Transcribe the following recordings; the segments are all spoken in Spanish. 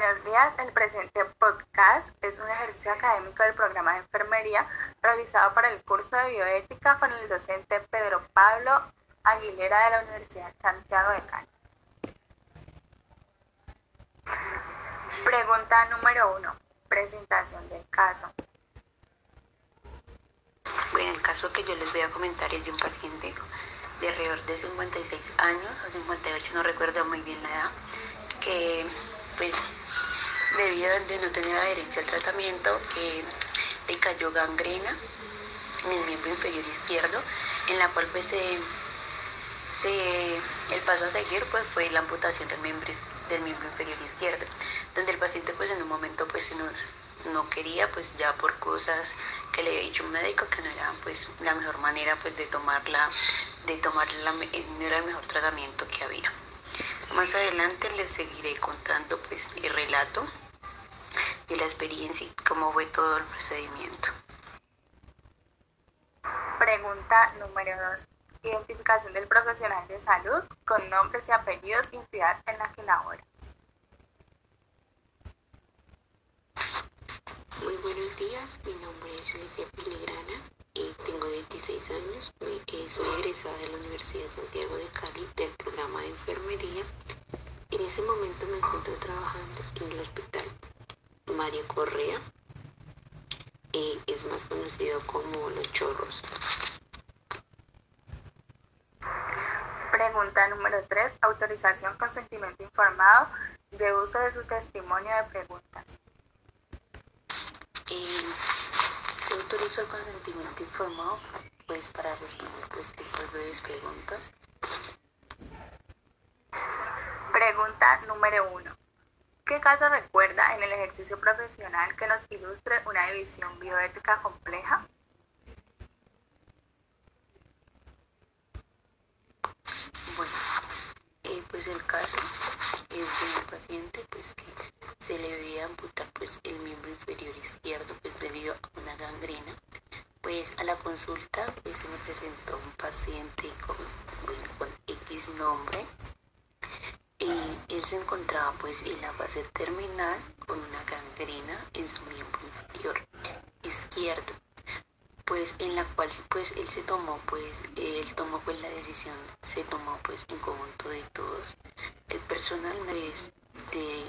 Buenos días, el presente podcast es un ejercicio académico del programa de enfermería realizado para el curso de bioética con el docente Pedro Pablo Aguilera de la Universidad Santiago de Cali. Pregunta número uno. Presentación del caso. Bueno, el caso que yo les voy a comentar es de un paciente de alrededor de 56 años o 58, no recuerdo muy bien la edad, que pues debido a no tener adherencia al tratamiento, eh, le cayó gangrena en el miembro inferior izquierdo, en la cual pues se, el paso a seguir pues fue la amputación del miembro, del miembro inferior izquierdo, donde el paciente pues en un momento pues no quería pues ya por cosas que le había dicho un médico que no era pues la mejor manera pues de tomarla de tomar la, no era el mejor tratamiento que había. Más adelante les seguiré contando pues el relato de la experiencia y cómo fue todo el procedimiento. Pregunta número 2. Identificación del profesional de salud con nombres y apellidos y ciudad en la que labora. Muy buenos días, mi nombre es Alicia Piligrana 26 años. Soy egresada de la Universidad de Santiago de Cali del programa de enfermería. En ese momento me encuentro trabajando en el hospital Mario Correa. y es más conocido como Los Chorros. Pregunta número 3. Autorización, consentimiento informado de uso de su testimonio de preguntas. Eh, se autorizó el consentimiento informado pues para responder pues estas breves preguntas. Pregunta número 1. ¿Qué caso recuerda en el ejercicio profesional que nos ilustre una división bioética compleja? Bueno, eh, pues el caso es de un paciente pues que se le debía amputar pues el miembro inferior izquierdo pues debido a una gangrena. Pues a la consulta pues se me presentó un paciente con, con X nombre y él se encontraba pues en la fase terminal con una gangrena en su miembro inferior izquierdo pues en la cual pues él se tomó pues él tomó pues la decisión se tomó pues en conjunto de todos el personal de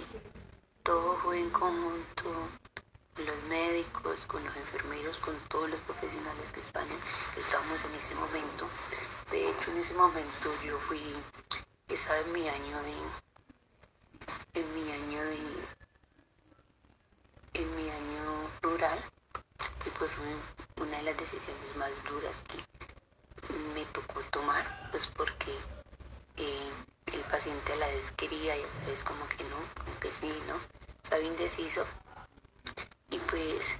todo fue en conjunto los médicos con los enfermeros con todos los profesionales que están estábamos en ese momento. De hecho en ese momento yo fui estaba en mi año de en mi año de en mi año rural y pues fue una de las decisiones más duras que me tocó tomar, pues porque eh, el paciente a la vez quería y a la vez como que no, como que sí, ¿no? Estaba indeciso. Y pues,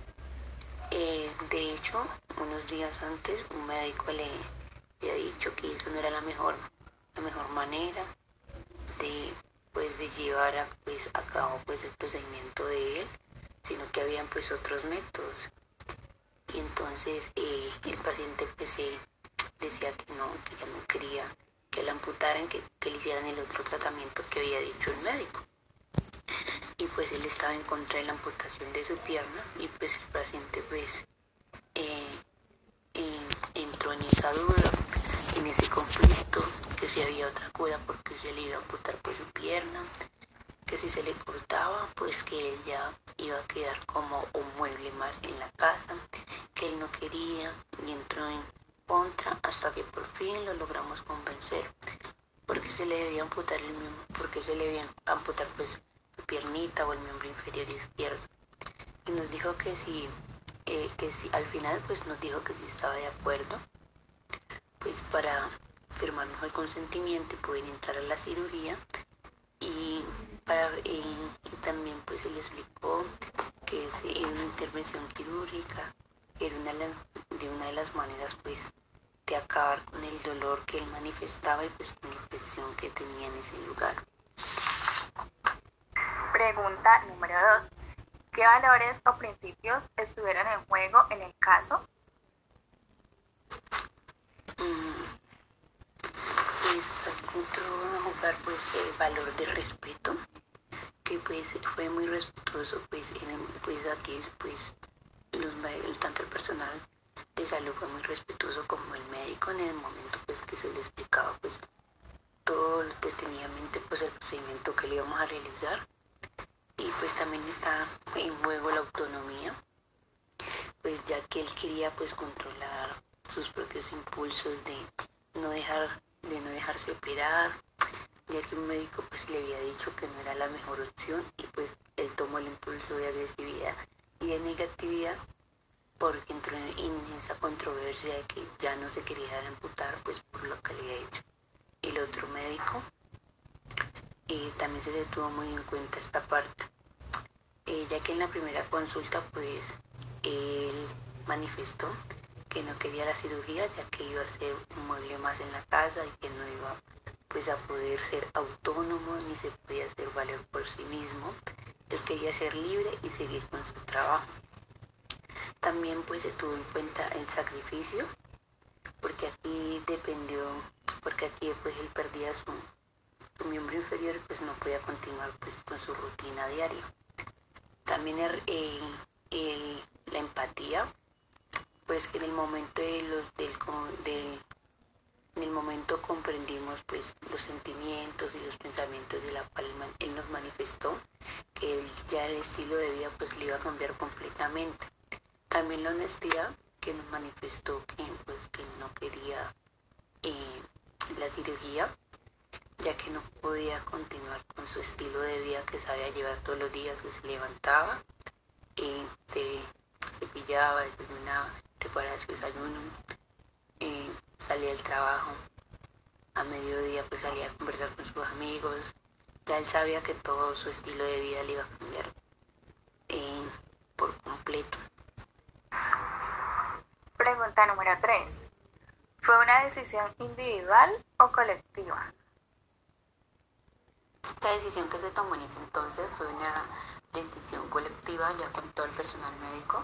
eh, de hecho, unos días antes un médico le, había dicho que eso no era la mejor, la mejor manera de pues de llevar a, pues, a cabo pues el procedimiento de él, sino que habían pues otros métodos y entonces eh, el paciente pues, decía que no, que ya no quería que la amputaran, que, le hicieran el otro tratamiento que había dicho el médico. Y pues él estaba en contra de la amputación de su pierna y pues el paciente pues eh, eh, entró en esa duda, en ese conflicto, que si había otra cura porque se le iba a amputar por su pierna, que si se le cortaba, pues que él ya iba a quedar como un mueble más en la casa, que él no quería y entró en contra hasta que por fin lo logramos convencer, porque se le debía amputar el miembro, porque se le debía amputar pues su piernita o el miembro inferior izquierdo. Y nos dijo que si, eh, que si al final pues nos dijo que si estaba de acuerdo, pues para firmarnos el consentimiento y poder entrar a la cirugía y y, también pues se le explicó que es una intervención quirúrgica era una de, una de las maneras pues de acabar con el dolor que él manifestaba y pues con la presión que tenía en ese lugar. Pregunta número 2. ¿Qué valores o principios estuvieron en juego en el caso? Mm, pues entró a jugar pues el valor del respeto, que pues fue muy respetuoso pues en pues aquí pues los tanto el personal salud fue muy respetuoso como el médico en el momento pues que se le explicaba pues todo detenidamente pues el procedimiento que le íbamos a realizar. Y pues también está en juego la autonomía pues ya que él quería pues controlar sus propios impulsos de no dejar de no dejarse operar ya que un médico pues le había dicho que no era la mejor opción y pues él tomó el impulso de agresividad y de negatividad porque entró en esa controversia de que ya no se quería dar amputar pues por lo que le había hecho el otro médico también se le tuvo muy en cuenta esta parte eh, ya que en la primera consulta pues él manifestó que no quería la cirugía ya que iba a ser un mueble más en la casa y que no iba pues a poder ser autónomo ni se podía hacer valer por sí mismo. Él quería ser libre y seguir con su trabajo. También pues se tuvo en cuenta el sacrificio porque aquí dependió, porque aquí pues él perdía su, miembro inferior pues no podía continuar pues con su rutina diaria. También el, la empatía pues en el momento de los, del, en el momento comprendimos pues los sentimientos y los pensamientos de la cual él nos manifestó que ya el estilo de vida pues le iba a cambiar completamente también la honestidad que nos manifestó que pues que no quería eh, la cirugía ya que no podía continuar con su estilo de vida que sabía llevar todos los días que se levantaba y se cepillaba, desayunaba preparar su desayuno, eh, salía del trabajo, a mediodía pues salía a conversar con sus amigos, ya él sabía que todo su estilo de vida le iba a cambiar eh, por completo. Pregunta número 3. ¿Fue una decisión individual o colectiva? La decisión que se tomó en ese entonces fue una decisión colectiva ya con todo el personal médico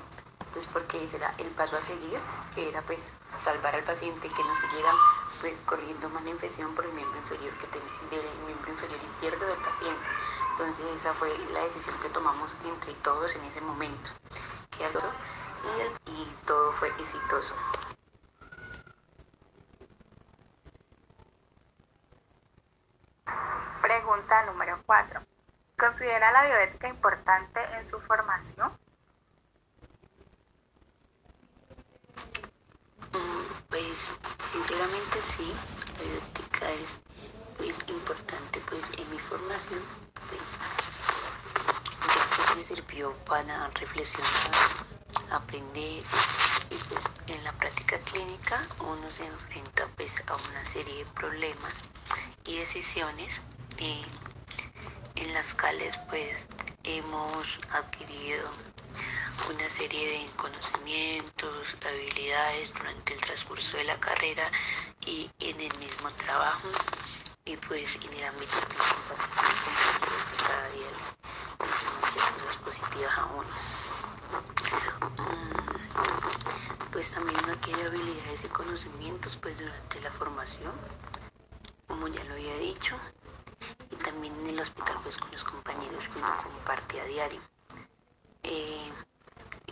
pues porque ese era el paso a seguir, que era pues salvar al paciente que no siguiera pues corriendo más infección por el miembro inferior que tenía, del miembro inferior izquierdo del paciente. Entonces esa fue la decisión que tomamos entre todos en ese momento. Y, todo fue exitoso. Pregunta número 4. ¿Considera la bioética importante en su formación? Pues sinceramente sí, la bioética es pues, importante pues en mi formación, pues me sirvió para reflexionar, aprender pues en la práctica clínica uno se enfrenta pues a una serie de problemas y decisiones eh, en las cuales pues hemos adquirido una serie de conocimientos, habilidades durante el transcurso de la carrera y en el mismo trabajo y pues en el ámbito que cada día muchas cosas positivas a uno. Pues también uno adquiere habilidades y conocimientos pues durante la formación, como ya lo había dicho, y también en el hospital pues con los compañeros que uno comparte a diario. Eh,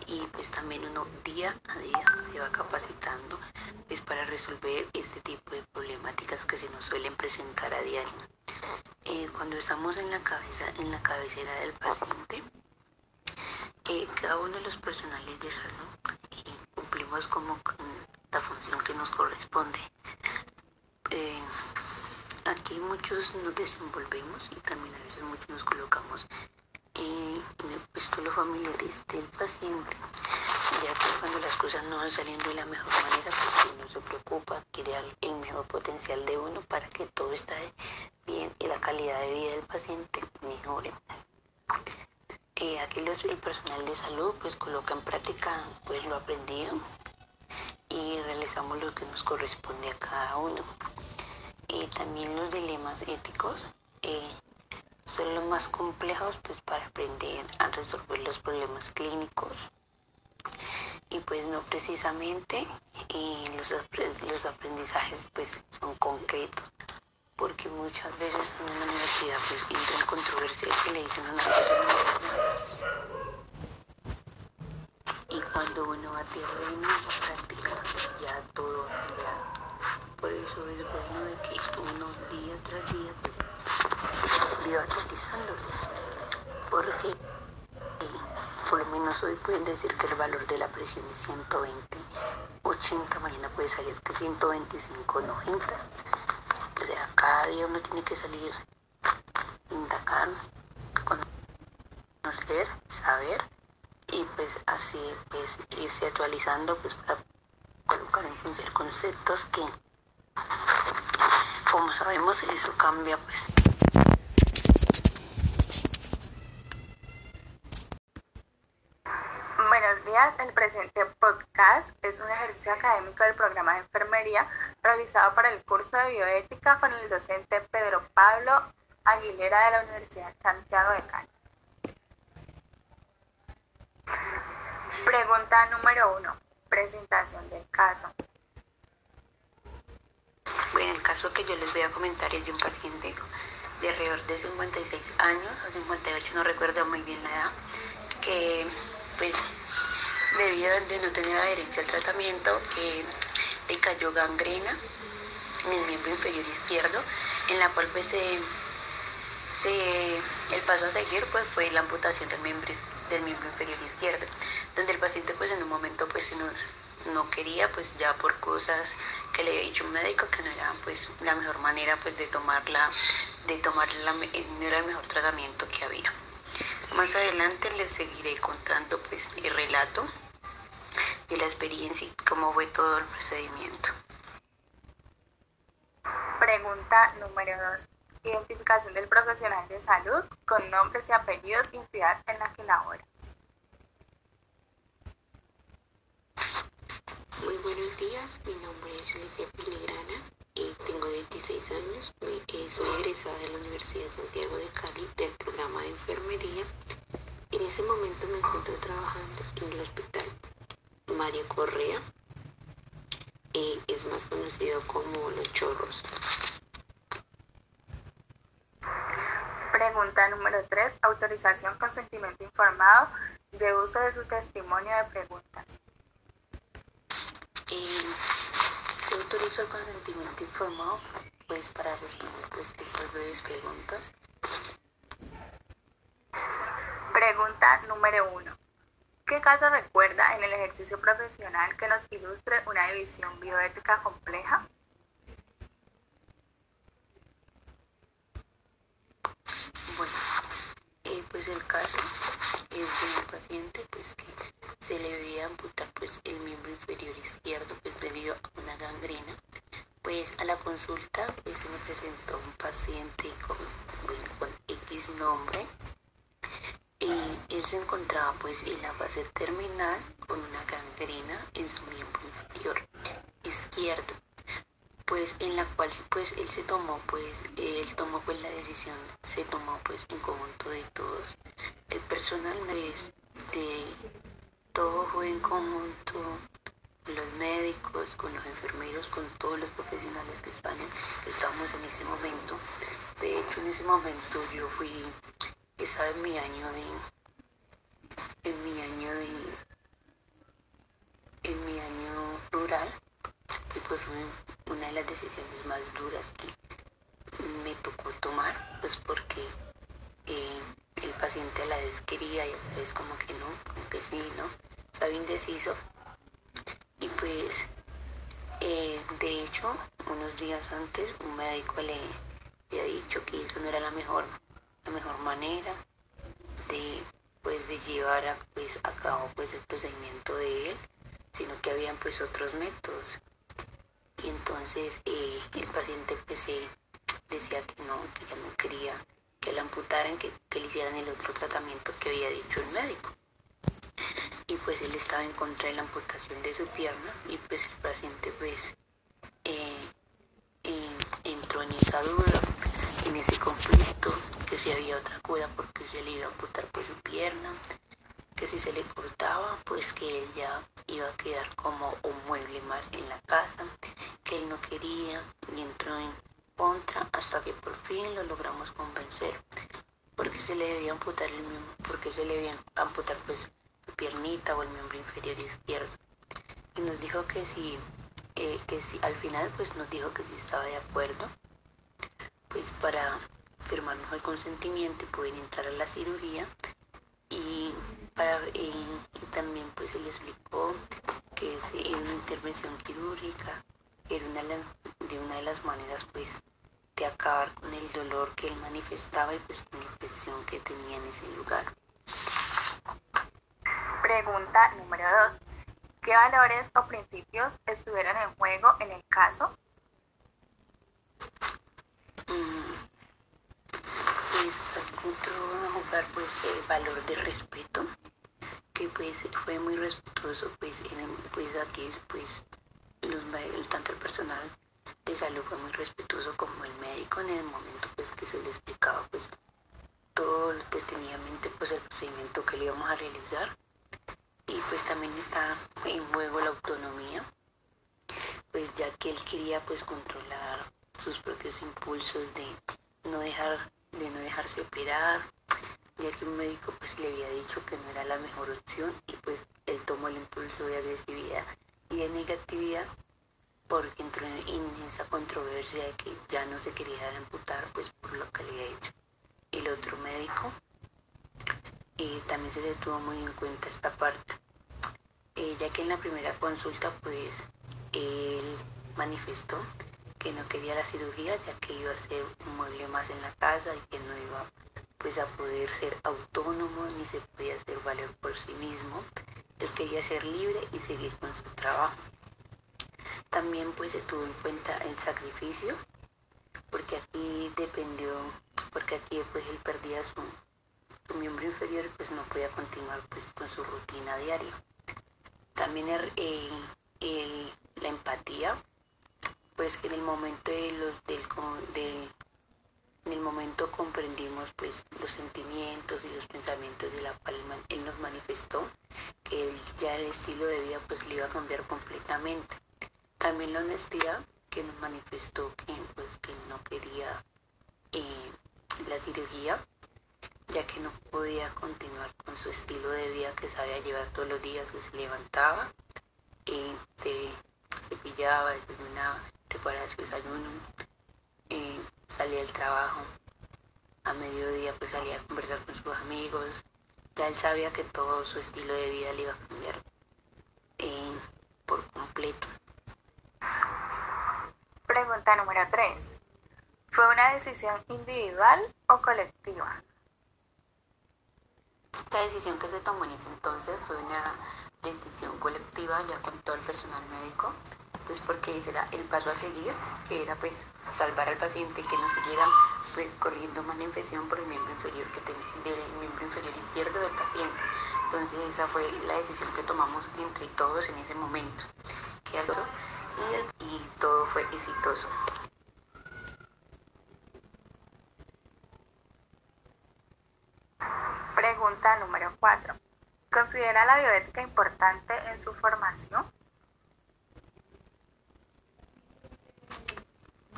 y pues también uno día a día se va capacitando pues para resolver este tipo de problemáticas que se nos suelen presentar a diario. Eh, cuando estamos en la cabeza, en la cabecera del paciente, eh, cada uno de los personales de salud eh, cumplimos como la función que nos corresponde. aquí muchos nos desenvolvemos y también a veces muchos nos colocamos y me puesto los familiares del paciente, ya que cuando las cosas no van saliendo de la mejor manera, pues uno se preocupa, crear el mejor potencial de uno para que todo esté bien y la calidad de vida del paciente mejore. Eh, aquí los, el personal de salud pues coloca en práctica pues lo aprendido y realizamos lo que nos corresponde a cada uno. Y también los dilemas éticos. Eh, son los más complejos pues para aprender a resolver los problemas clínicos y pues no precisamente los, los aprendizajes pues son concretos porque muchas veces en la universidad pues entra en controversia que le dicen una cosa y cuando uno va a tierra y no práctica ya todo a cambiar por eso es bueno de que uno día tras día pues viva actualizando porque eh, por lo menos hoy pueden decir que el valor de la presión es 120 80 mañana puede salir que 125 90 o sea cada día uno tiene que salir indagar conocer saber y pues así pues irse actualizando pues para colocar en función conceptos que como sabemos eso cambia pues El presente podcast es un ejercicio académico del programa de enfermería realizado para el curso de bioética con el docente Pedro Pablo Aguilera de la Universidad Santiago de Cali. Pregunta número uno. Presentación del caso. Bueno, el caso que yo les voy a comentar es de un paciente de alrededor de 56 años o 58, no recuerdo muy bien la edad, que pues debido a no tener adherencia al tratamiento, eh, le cayó gangrena en el miembro inferior izquierdo, en la cual pues se, el paso a seguir pues fue la amputación del miembro, del miembro inferior izquierdo, donde el paciente pues en un momento pues nos no quería pues ya por cosas que le había dicho un médico que no era pues la mejor manera pues de tomarla de tomarla no era el mejor tratamiento que había más adelante les seguiré contando pues el relato de la experiencia y cómo fue todo el procedimiento. Pregunta número 2 identificación del profesional de salud con nombres y apellidos y ciudad en la que labora. Muy buenos días, mi nombre es Alicia Piligrana, y tengo 26 años, eh, soy egresada de la Universidad de Santiago de Cali del programa enfermería. En ese momento me encuentro trabajando en el hospital Mario Correa, eh, es más conocido como Los Chorros. Pregunta número 3. Autorización, consentimiento informado de uso de su testimonio de preguntas. se autorizó el consentimiento informado pues para responder pues estas breves preguntas. Pregunta número uno. ¿Qué caso recuerda en el ejercicio profesional que nos ilustre una división bioética compleja? Bueno, eh, pues el caso es de un paciente pues que se le debía amputar pues el miembro inferior izquierdo pues debido a una gangrena pues a la consulta pues se me presentó un paciente con, X nombre se encontraba pues en la fase terminal con una gangrena en su miembro inferior izquierdo pues en la cual pues él se tomó pues él tomó pues la decisión se tomó pues en conjunto de todos. El personal pues, de todo fue en conjunto los médicos con los enfermeros con todos los profesionales que están estábamos en ese momento. De hecho en ese momento yo fui estaba en mi año de en mi año de en mi año rural y pues fue una de las decisiones más duras que me tocó tomar, pues porque eh, el paciente a la vez quería y a la vez como que no, como que sí, ¿no? Estaba indeciso. Y pues, eh, de hecho, unos días antes un médico le había dicho que eso no era la mejor, la mejor manera de pues de llevar a, pues, a cabo pues el procedimiento de él, sino que habían pues otros métodos y entonces eh, el paciente pues decía que no, que ya no quería que la amputaran, que, le hicieran el otro tratamiento que había dicho el médico. Y pues él estaba en contra de la amputación de su pierna y pues el paciente pues eh, entró en esa duda, en ese conflicto, que si había otra cura porque se le iba a amputar por su pierna, que si se le cortaba, pues que él ya iba a quedar como un mueble más en la casa, que él no quería y entró en, contra hasta que por fin lo logramos convencer porque se le debía amputar el mismo, porque se le debía amputar pues su piernita o el miembro inferior izquierdo. Y nos dijo que si eh, que si al final pues nos dijo que si estaba de acuerdo pues para firmarnos el consentimiento y poder entrar a la cirugía y, para, y, también pues se le explicó que es una intervención quirúrgica era una de, una de las maneras pues de acabar con el dolor que él manifestaba y pues con la presión que tenía en ese lugar. Pregunta número 2. ¿Qué valores o principios estuvieron en juego en el caso? Pues entró a jugar pues el valor de respeto que pues fue muy respetuoso pues pues aquí pues los tanto el personal de salud fue muy respetuoso como el médico en el momento pues que se le explicaba pues todo detenidamente pues el procedimiento que le íbamos a realizar. Y pues también está en juego la autonomía pues ya que él quería pues controlar sus propios impulsos de no dejar de no dejarse operar. Ya que un médico pues le había dicho que no era la mejor opción y pues él tomó el impulso de agresividad y de negatividad porque entró en, esa controversia de que ya no se quería dar amputar pues por lo que le había hecho el otro médico. Y también se le tuvo muy en cuenta esta parte. Eh, ya que en la primera consulta pues él manifestó que no quería la cirugía ya que iba a ser un mueble más en la casa y que no iba pues a poder ser autónomo ni se podía hacer valer por sí mismo. Él quería ser libre y seguir con su trabajo. También pues se tuvo en cuenta el sacrificio, porque aquí dependió, porque aquí pues él perdía su, su miembro inferior pues no podía continuar pues con su rutina diaria. También el, la empatía, pues en el momento de los, del, del en el momento comprendimos pues los sentimientos y los pensamientos de la cual él nos manifestó que ya el estilo de vida pues le iba a cambiar completamente. También la honestidad que nos manifestó que pues que no quería eh, la cirugía ya que no podía continuar con su estilo de vida que sabía llevar todos los días que se levantaba, eh, se cepillaba, desayunaba, preparaba su desayuno, eh, salía del trabajo, a mediodía pues salía a conversar con sus amigos, ya él sabía que todo su estilo de vida le iba a cambiar eh, por completo. Pregunta número 3. ¿Fue una decisión individual o colectiva? La decisión que se tomó en ese entonces fue una decisión colectiva ya con todo el personal médico pues porque ese era el paso a seguir, que era pues salvar al paciente que no siguiera pues corriendo más la infección por el miembro inferior que tenía, del miembro inferior izquierdo del paciente. Entonces esa fue la decisión que tomamos entre todos en ese momento. Y, y todo fue exitoso. Pregunta número 4. ¿Considera la bioética importante en su formación?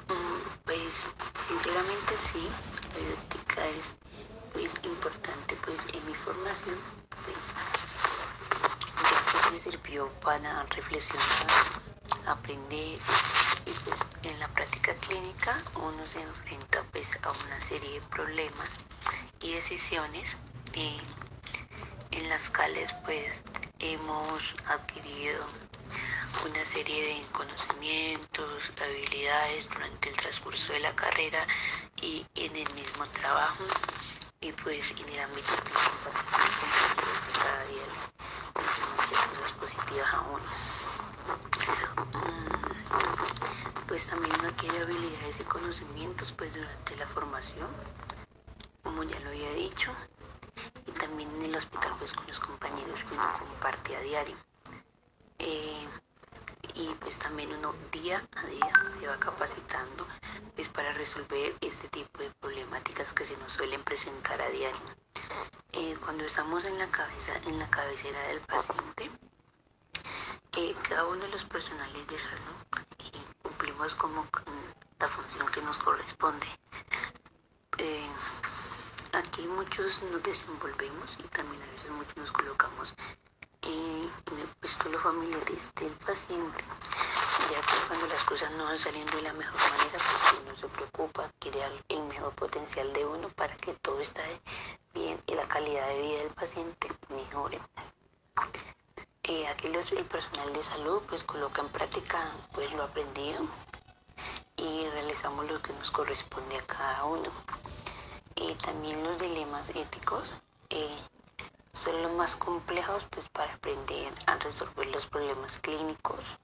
Pues sinceramente sí, la bioética es pues, importante pues en mi formación, pues me sirvió para reflexionar, aprender y pues en la práctica clínica uno se enfrenta pues a una serie de problemas y decisiones eh, en las cuales pues hemos adquirido una serie de conocimientos, habilidades durante el transcurso de la carrera y en el mismo trabajo y pues en el ámbito que nos cada día cosas positivas aún. Mm, pues también adquiere habilidades y conocimientos pues durante la formación, como ya lo había dicho, y también en el hospital pues con los compañeros que uno comparte a diario. Y pues también uno día a día se va capacitando pues para resolver este tipo de problemáticas que se nos suelen presentar a diario. Eh, cuando estamos en la cabeza, en la cabecera del paciente, eh, cada uno de los personales de salud eh, cumplimos como la función que nos corresponde. Aquí muchos nos desenvolvemos y también a veces muchos nos colocamos en el puesto de los familiares del paciente, ya que cuando las cosas no van saliendo de la mejor manera, pues uno se preocupa, quiere el mejor potencial de uno para que todo esté bien y la calidad de vida del paciente mejore. Eh, aquí el personal de salud pues coloca en práctica pues lo aprendido y realizamos lo que nos corresponde a cada uno. Y también los dilemas éticos eh, son los más complejos pues para aprender a resolver los problemas clínicos.